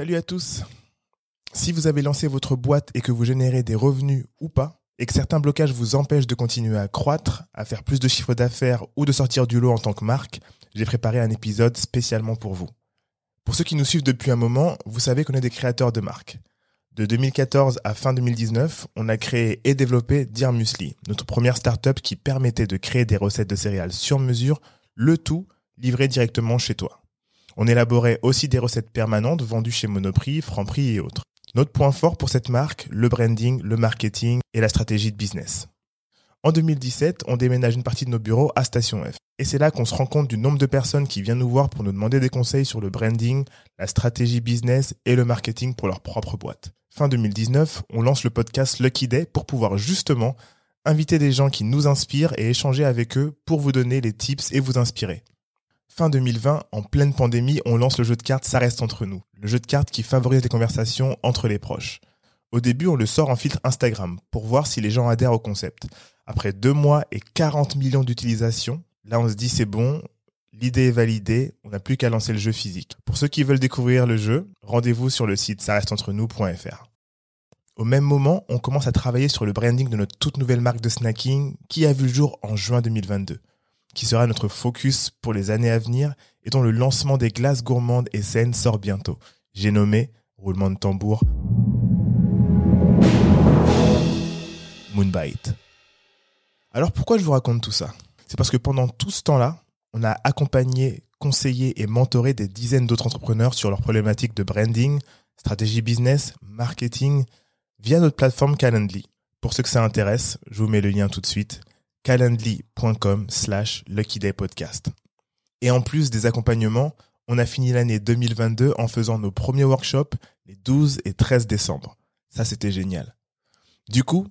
Salut à tous. Si vous avez lancé votre boîte et que vous générez des revenus ou pas, et que certains blocages vous empêchent de continuer à croître, à faire plus de chiffre d'affaires ou de sortir du lot en tant que marque, j'ai préparé un épisode spécialement pour vous. Pour ceux qui nous suivent depuis un moment, vous savez qu'on est des créateurs de marques. De 2014 à fin 2019, on a créé et développé Dear Musli, notre première startup qui permettait de créer des recettes de céréales sur mesure, le tout livré directement chez toi. On élaborait aussi des recettes permanentes vendues chez Monoprix, Franprix et autres. Notre point fort pour cette marque, le branding, le marketing et la stratégie de business. En 2017, on déménage une partie de nos bureaux à Station F. Et c'est là qu'on se rend compte du nombre de personnes qui viennent nous voir pour nous demander des conseils sur le branding, la stratégie business et le marketing pour leur propre boîte. Fin 2019, on lance le podcast Lucky Day pour pouvoir justement inviter des gens qui nous inspirent et échanger avec eux pour vous donner les tips et vous inspirer. Fin 2020, en pleine pandémie, on lance le jeu de cartes Ça reste entre nous, le jeu de cartes qui favorise les conversations entre les proches. Au début, on le sort en filtre Instagram pour voir si les gens adhèrent au concept. Après deux mois et 40 millions d'utilisations, là on se dit c'est bon, l'idée est validée, on n'a plus qu'à lancer le jeu physique. Pour ceux qui veulent découvrir le jeu, rendez-vous sur le site nous.fr. Au même moment, on commence à travailler sur le branding de notre toute nouvelle marque de snacking qui a vu le jour en juin 2022, qui sera notre focus pour les années à venir et dont le lancement des glaces gourmandes et saines sort bientôt. J'ai nommé, roulement de tambour, Moonbite. Alors pourquoi je vous raconte tout ça? C'est parce que pendant tout ce temps-là, on a accompagné, conseillé et mentoré des dizaines d'autres entrepreneurs sur leurs problématiques de branding, stratégie business, marketing, via notre plateforme Calendly. Pour ceux que ça intéresse, je vous mets le lien tout de suite, calendly.com slash luckydaypodcast. Et en plus des accompagnements, on a fini l'année 2022 en faisant nos premiers workshops les 12 et 13 décembre. Ça, c'était génial. Du coup,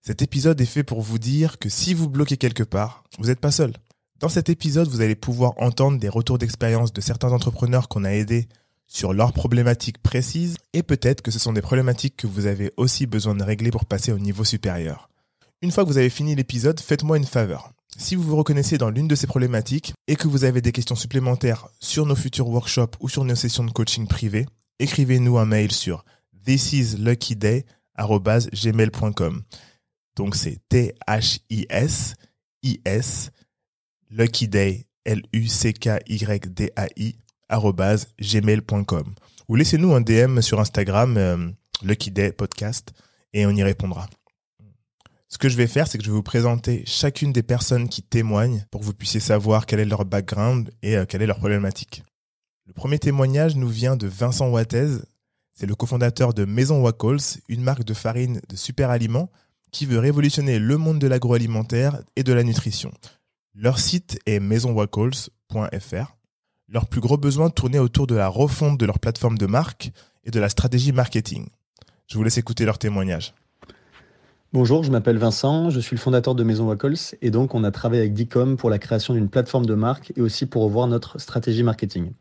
cet épisode est fait pour vous dire que si vous bloquez quelque part, vous n'êtes pas seul. Dans cet épisode, vous allez pouvoir entendre des retours d'expérience de certains entrepreneurs qu'on a aidés sur leurs problématiques précises et peut-être que ce sont des problématiques que vous avez aussi besoin de régler pour passer au niveau supérieur. Une fois que vous avez fini l'épisode, faites-moi une faveur. Si vous vous reconnaissez dans l'une de ces problématiques et que vous avez des questions supplémentaires sur nos futurs workshops ou sur nos sessions de coaching privées, écrivez-nous un mail sur thisisluckyday@gmail.com. Donc c'est T-H-I-S-I-S, Lucky Day, L-U-C-K-Y-D-A-I, gmail.com. Ou laissez-nous un DM sur Instagram, euh, Lucky Day Podcast, et on y répondra. Ce que je vais faire, c'est que je vais vous présenter chacune des personnes qui témoignent pour que vous puissiez savoir quel est leur background et euh, quelle est leur problématique. Le premier témoignage nous vient de Vincent Wattez. C'est le cofondateur de Maison Wacols, une marque de farine de super aliments qui veut révolutionner le monde de l'agroalimentaire et de la nutrition. Leur site est maisonwacols.fr. Leurs plus gros besoins tournaient autour de la refonte de leur plateforme de marque et de la stratégie marketing. Je vous laisse écouter leur témoignage. Bonjour, je m'appelle Vincent, je suis le fondateur de Maison Wacols et donc on a travaillé avec Dicom pour la création d'une plateforme de marque et aussi pour revoir notre stratégie marketing.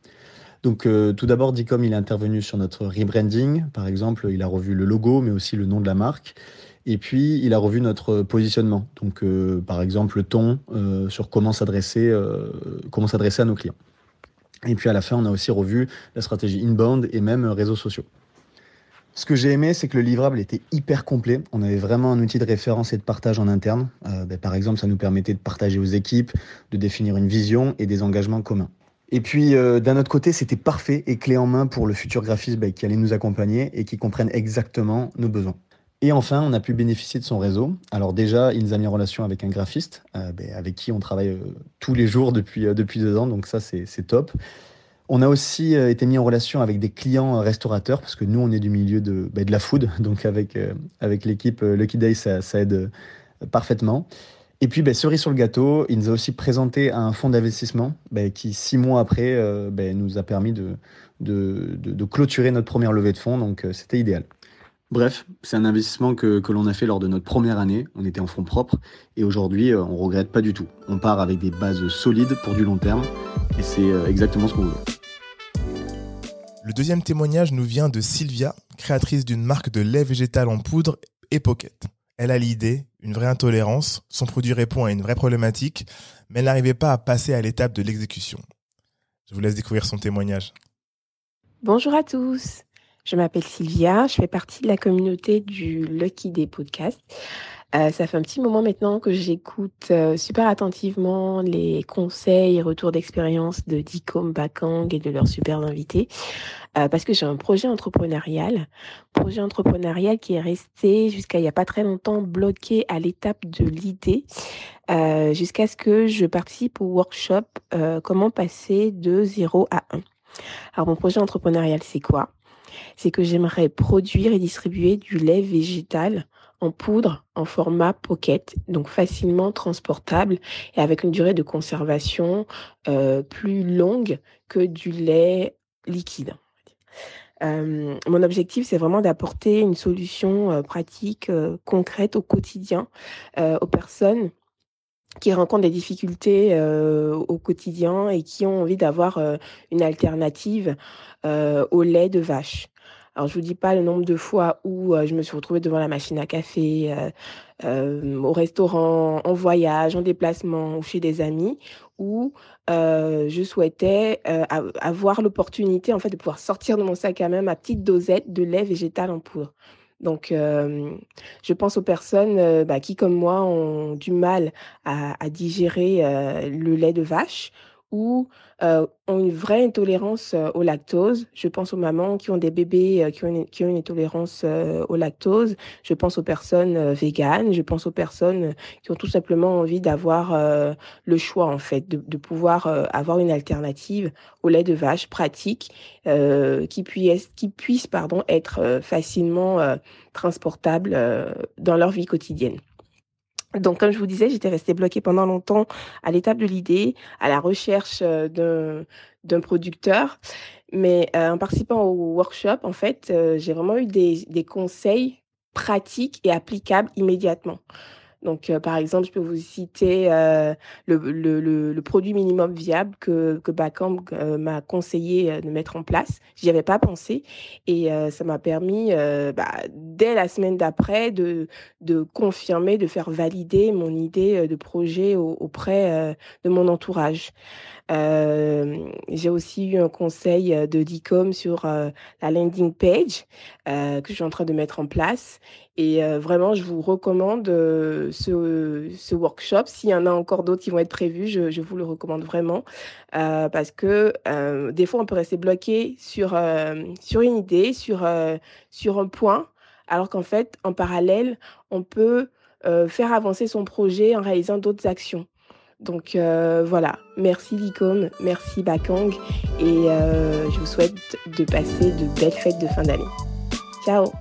Donc euh, tout d'abord, Dicom il est intervenu sur notre rebranding, par exemple, il a revu le logo mais aussi le nom de la marque et puis, il a revu notre positionnement. Donc, euh, par exemple, le ton euh, sur comment s'adresser, comment s'adresser à nos clients. Et puis, à la fin, on a aussi revu la stratégie inbound et même réseaux sociaux. Ce que j'ai aimé, c'est que le livrable était hyper complet. On avait vraiment un outil de référence et de partage en interne. Ben, par exemple, ça nous permettait de partager aux équipes, de définir une vision et des engagements communs. Et puis, d'un autre côté, c'était parfait et clé en main pour le futur graphiste ben, qui allait nous accompagner et qui comprenne exactement nos besoins. Et enfin, on a pu bénéficier de son réseau. Alors déjà, il nous a mis en relation avec un graphiste, euh, ben, avec qui on travaille euh, tous les jours depuis, euh, depuis deux ans, donc ça c'est top. On a aussi été mis en relation avec des clients restaurateurs, parce que nous on est du milieu de, ben, de la food, donc avec, avec l'équipe Lucky Day, ça, aide parfaitement. Et puis, ben, cerise sur le gâteau, il nous a aussi présenté un fonds d'investissement qui, six mois après, nous a permis de, de, clôturer notre première levée de fonds, donc c'était idéal. Bref, c'est un investissement que, l'on a fait lors de notre première année. On était en fonds propres et aujourd'hui, euh, on regrette pas du tout. On part avec des bases solides pour du long terme et c'est euh, exactement ce qu'on veut. Le deuxième témoignage nous vient de Sylvia, créatrice d'une marque de lait végétal en poudre et pocket. Elle a l'idée, une vraie intolérance, son produit répond à une vraie problématique, mais elle n'arrivait pas à passer à l'étape de l'exécution. Je vous laisse découvrir son témoignage. Bonjour à tous. Je m'appelle Sylvia, je fais partie de la communauté du Lucky Day Podcast. Euh, ça fait un petit moment maintenant que j'écoute euh, super attentivement les conseils et retours d'expérience de Dicom Bakang et de leurs super invités euh, parce que j'ai un projet entrepreneurial, projet entrepreneurial qui est resté jusqu'à il n'y a pas très longtemps bloqué à l'étape de l'idée jusqu'à ce que je participe au workshop comment passer de 0 à 1. Alors mon projet entrepreneurial c'est quoi? C'est que j'aimerais produire et distribuer du lait végétal en poudre en format pocket, donc facilement transportable et avec une durée de conservation euh, plus longue que du lait liquide. Euh, mon objectif, c'est vraiment d'apporter une solution euh, pratique, concrète au quotidien aux personnes qui rencontrent des difficultés au quotidien et qui ont envie d'avoir une alternative au lait de vache. Alors, je vous dis pas le nombre de fois où euh, je me suis retrouvée devant la machine à café, euh, euh, au restaurant, en voyage, en déplacement ou chez des amis, où je souhaitais avoir l'opportunité en fait de pouvoir sortir de mon sac à main ma petite dosette de lait végétal en poudre. Donc, je pense aux personnes bah, qui, comme moi, ont du mal à, à digérer le lait de vache ou euh, ont une vraie intolérance au lactose. Je pense aux mamans qui ont des bébés qui, ont une, intolérance au lactose. Je pense aux personnes véganes. Je pense aux personnes qui ont tout simplement envie d'avoir le choix, en fait, de, pouvoir avoir une alternative au lait de vache pratique qui puisse, être facilement transportable dans leur vie quotidienne. Donc, comme je vous disais, j'étais restée bloquée pendant longtemps à l'étape de l'idée, à la recherche euh, d'un producteur. Mais euh, en participant au workshop, en fait, euh, j'ai vraiment eu des, des conseils pratiques et applicables immédiatement. Donc, euh, par exemple, je peux vous citer euh, le, le, le, produit minimum viable que, que euh, m'a conseillé de mettre en place. J'y avais pas pensé et ça m'a permis, bah, dès la semaine d'après, de, de confirmer, de faire valider mon idée de projet auprès de mon entourage. Euh, j'ai aussi eu un conseil euh, de DICOM sur euh, la landing page que je suis en train de mettre en place. Et vraiment, je vous recommande ce, ce, workshop. S'il y en a encore d'autres qui vont être prévus, je, vous le recommande vraiment. parce que des fois, on peut rester bloqué sur, sur une idée, sur, sur un point, alors qu'en fait, en parallèle, on peut faire avancer son projet en réalisant d'autres actions. Donc euh, voilà, merci Vicom, merci Bakang et euh, je vous souhaite de passer de belles fêtes de fin d'année. Ciao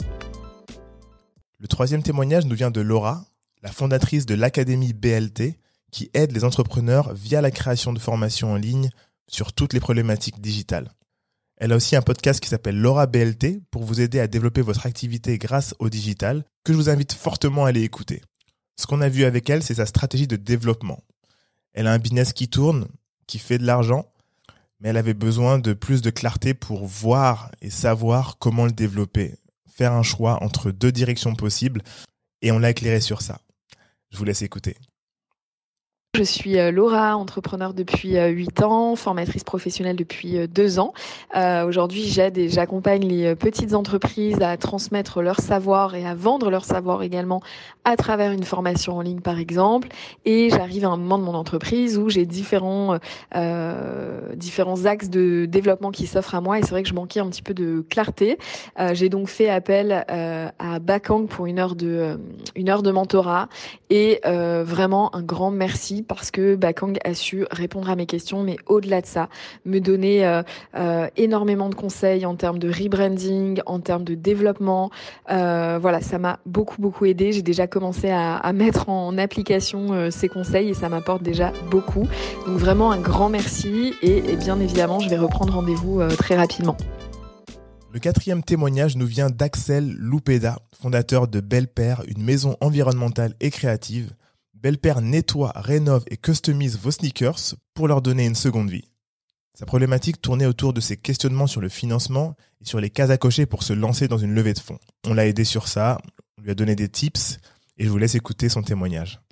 Le troisième témoignage nous vient de Laura, la fondatrice de l'Académie BLT, qui aide les entrepreneurs via la création de formations en ligne sur toutes les problématiques digitales. Elle a aussi un podcast qui s'appelle Laura BLT pour vous aider à développer votre activité grâce au digital, que je vous invite fortement à aller écouter. Ce qu'on a vu avec elle, c'est sa stratégie de développement elle a un business qui tourne, qui fait de l'argent, mais elle avait besoin de plus de clarté pour voir et savoir comment le développer, faire un choix entre deux directions possibles, et on l'a éclairé sur ça. Je vous laisse écouter. Je suis euh, Laura, entrepreneur depuis 8 euh, ans, formatrice professionnelle depuis 2 euh, ans. Euh, Aujourd'hui, j'aide et j'accompagne les petites entreprises à transmettre leur savoir et à vendre leur savoir également à travers une formation en ligne, par exemple. Et j'arrive à un moment de mon entreprise où j'ai différents euh, différents axes de développement qui s'offrent à moi. Et c'est vrai que je manquais un petit peu de clarté. Euh, j'ai donc fait appel à Bakang pour une heure de une heure de mentorat et vraiment un grand merci parce que Bakang a su répondre à mes questions, mais au-delà de ça, me donner euh, euh, énormément de conseils en termes de rebranding, en termes de développement. Euh, voilà, ça m'a beaucoup beaucoup aidé. J'ai déjà commencé à, mettre en application ces conseils et ça m'apporte déjà beaucoup. Donc vraiment un grand merci et, bien évidemment, je vais reprendre rendez-vous très rapidement. Le quatrième témoignage nous vient d'Axel Loupeda, fondateur de Belle Père, une maison environnementale et créative Belle-Père nettoie, rénove et customise vos sneakers pour leur donner une seconde vie. Sa problématique tournait autour de ses questionnements sur le financement et sur les cases à cocher pour se lancer dans une levée de fonds. On l'a aidé sur ça, on lui a donné des tips et je vous laisse écouter son témoignage.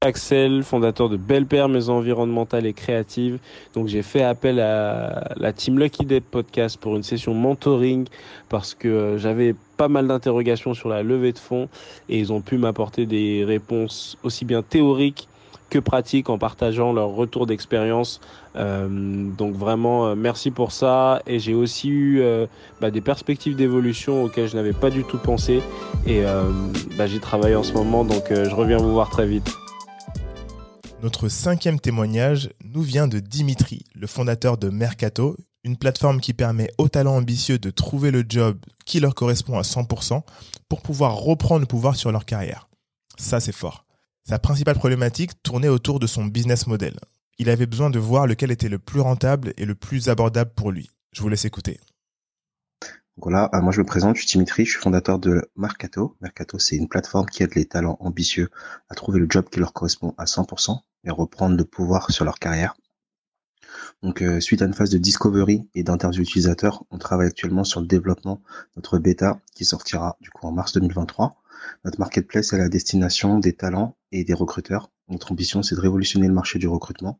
Axel, fondateur de Belle Père, maison environnementale et créative. Donc j'ai fait appel à la team Lucky Day Podcast pour une session mentoring parce que euh, j'avais pas mal d'interrogations sur la levée de fonds et ils ont pu m'apporter des réponses aussi bien théoriques que pratiques en partageant leur retour d'expérience. Euh, donc vraiment euh, merci pour ça et j'ai aussi eu bah, des perspectives d'évolution auxquelles je n'avais pas du tout pensé et bah, j'y travaille en ce moment donc je reviens vous voir très vite. Notre cinquième témoignage nous vient de Dimitri, le fondateur de Mercato, une plateforme qui permet aux talents ambitieux de trouver le job qui leur correspond à 100% pour pouvoir reprendre le pouvoir sur leur carrière. Ça, c'est fort. Sa principale problématique tournait autour de son business model. Il avait besoin de voir lequel était le plus rentable et le plus abordable pour lui. Je vous laisse écouter. Voilà, euh, moi je me présente, je suis Dimitri, je suis fondateur de Mercato. Mercato, c'est une plateforme qui aide les talents ambitieux à trouver le job qui leur correspond à 100% et reprendre le pouvoir sur leur carrière. Donc euh, suite à une phase de discovery et d'interview utilisateur, on travaille actuellement sur le développement de notre bêta qui sortira du coup en mars 2023. Notre marketplace est la destination des talents et des recruteurs. Notre ambition c'est de révolutionner le marché du recrutement.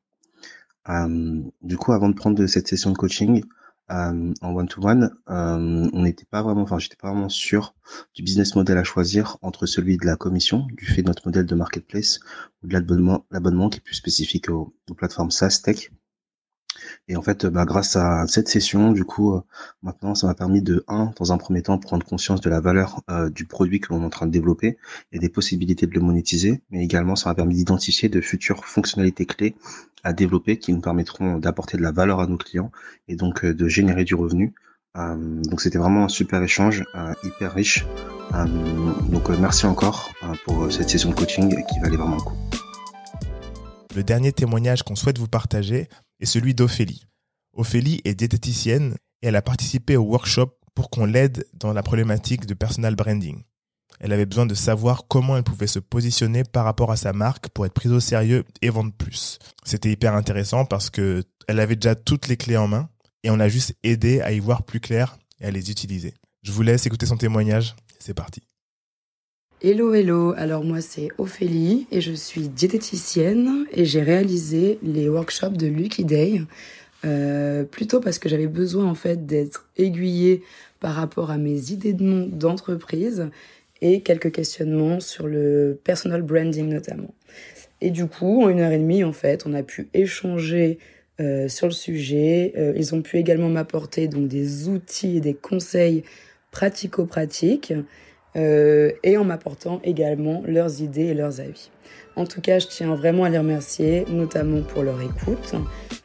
Euh, du coup, avant de prendre cette session de coaching, euh, en one-to-one, euh, on n'était pas vraiment, enfin, j'étais pas vraiment sûr du business model à choisir entre celui de la commission, du fait de notre modèle de marketplace, ou de l'abonnement, l'abonnement qui est plus spécifique aux, aux plateformes SaaS Tech. Et en fait, bah, grâce à cette session, du coup, euh, maintenant, ça m'a permis de, un, dans un premier temps, prendre conscience de la valeur euh, du produit que l'on est en train de développer et des possibilités de le monétiser, mais également, ça m'a permis d'identifier de futures fonctionnalités clés à développer qui nous permettront d'apporter de la valeur à nos clients et donc euh, de générer du revenu. donc c'était vraiment un super échange, hyper riche. donc merci encore pour cette session de coaching qui valait vraiment le coup. Le dernier témoignage qu'on souhaite vous partager est celui d'Ophélie. Ophélie est diététicienne et elle a participé au workshop pour qu'on l'aide dans la problématique de personal branding. Elle avait besoin de savoir comment elle pouvait se positionner par rapport à sa marque pour être prise au sérieux et vendre plus. C'était hyper intéressant parce que elle avait déjà toutes les clés en main et on l'a juste aidé à y voir plus clair et à les utiliser. Je vous laisse écouter son témoignage. C'est parti. Hello, hello. Alors moi c'est Ophélie et je suis diététicienne et j'ai réalisé les workshops de Lucky Day euh, plutôt parce que j'avais besoin en fait d'être aiguillée par rapport à mes idées de nom d'entreprise et quelques questionnements sur le personal branding notamment. Et du coup, en une heure et demie, en fait, on a pu échanger euh, sur le sujet. Euh, ils ont pu également m'apporter donc des outils et des conseils pratico-pratiques. Euh, et en m'apportant également leurs idées et leurs avis. En tout cas, je tiens vraiment à les remercier, notamment pour leur écoute,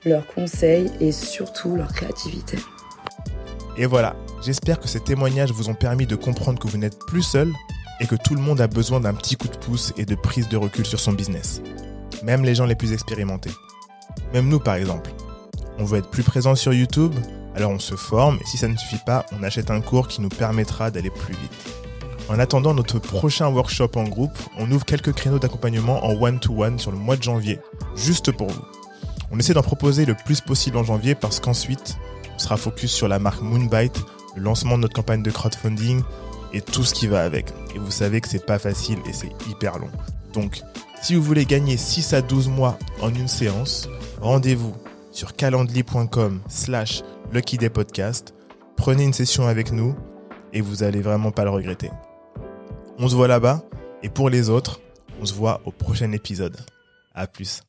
leurs conseils et surtout leur créativité. Et voilà, j'espère que ces témoignages vous ont permis de comprendre que vous n'êtes plus seul et que tout le monde a besoin d'un petit coup de pouce et de prise de recul sur son business. Même les gens les plus expérimentés. Même nous par exemple. On veut être plus présent sur YouTube, alors on se forme et si ça ne suffit pas, on achète un cours qui nous permettra d'aller plus vite. En attendant notre prochain workshop en groupe, on ouvre quelques créneaux d'accompagnement en one-to-one sur le mois de janvier, juste pour vous. On essaie d'en proposer le plus possible en janvier parce qu'ensuite, on sera focus sur la marque Moonbite, le lancement de notre campagne de crowdfunding et tout ce qui va avec. Et vous savez que c'est pas facile et c'est hyper long. Donc, si vous voulez gagner 6 à 12 mois en une séance, rendez-vous sur calendly.com slash luckydaypodcast. Prenez une session avec nous et vous allez vraiment pas le regretter. On se voit là-bas. Et pour les autres, on se voit au prochain épisode. À plus.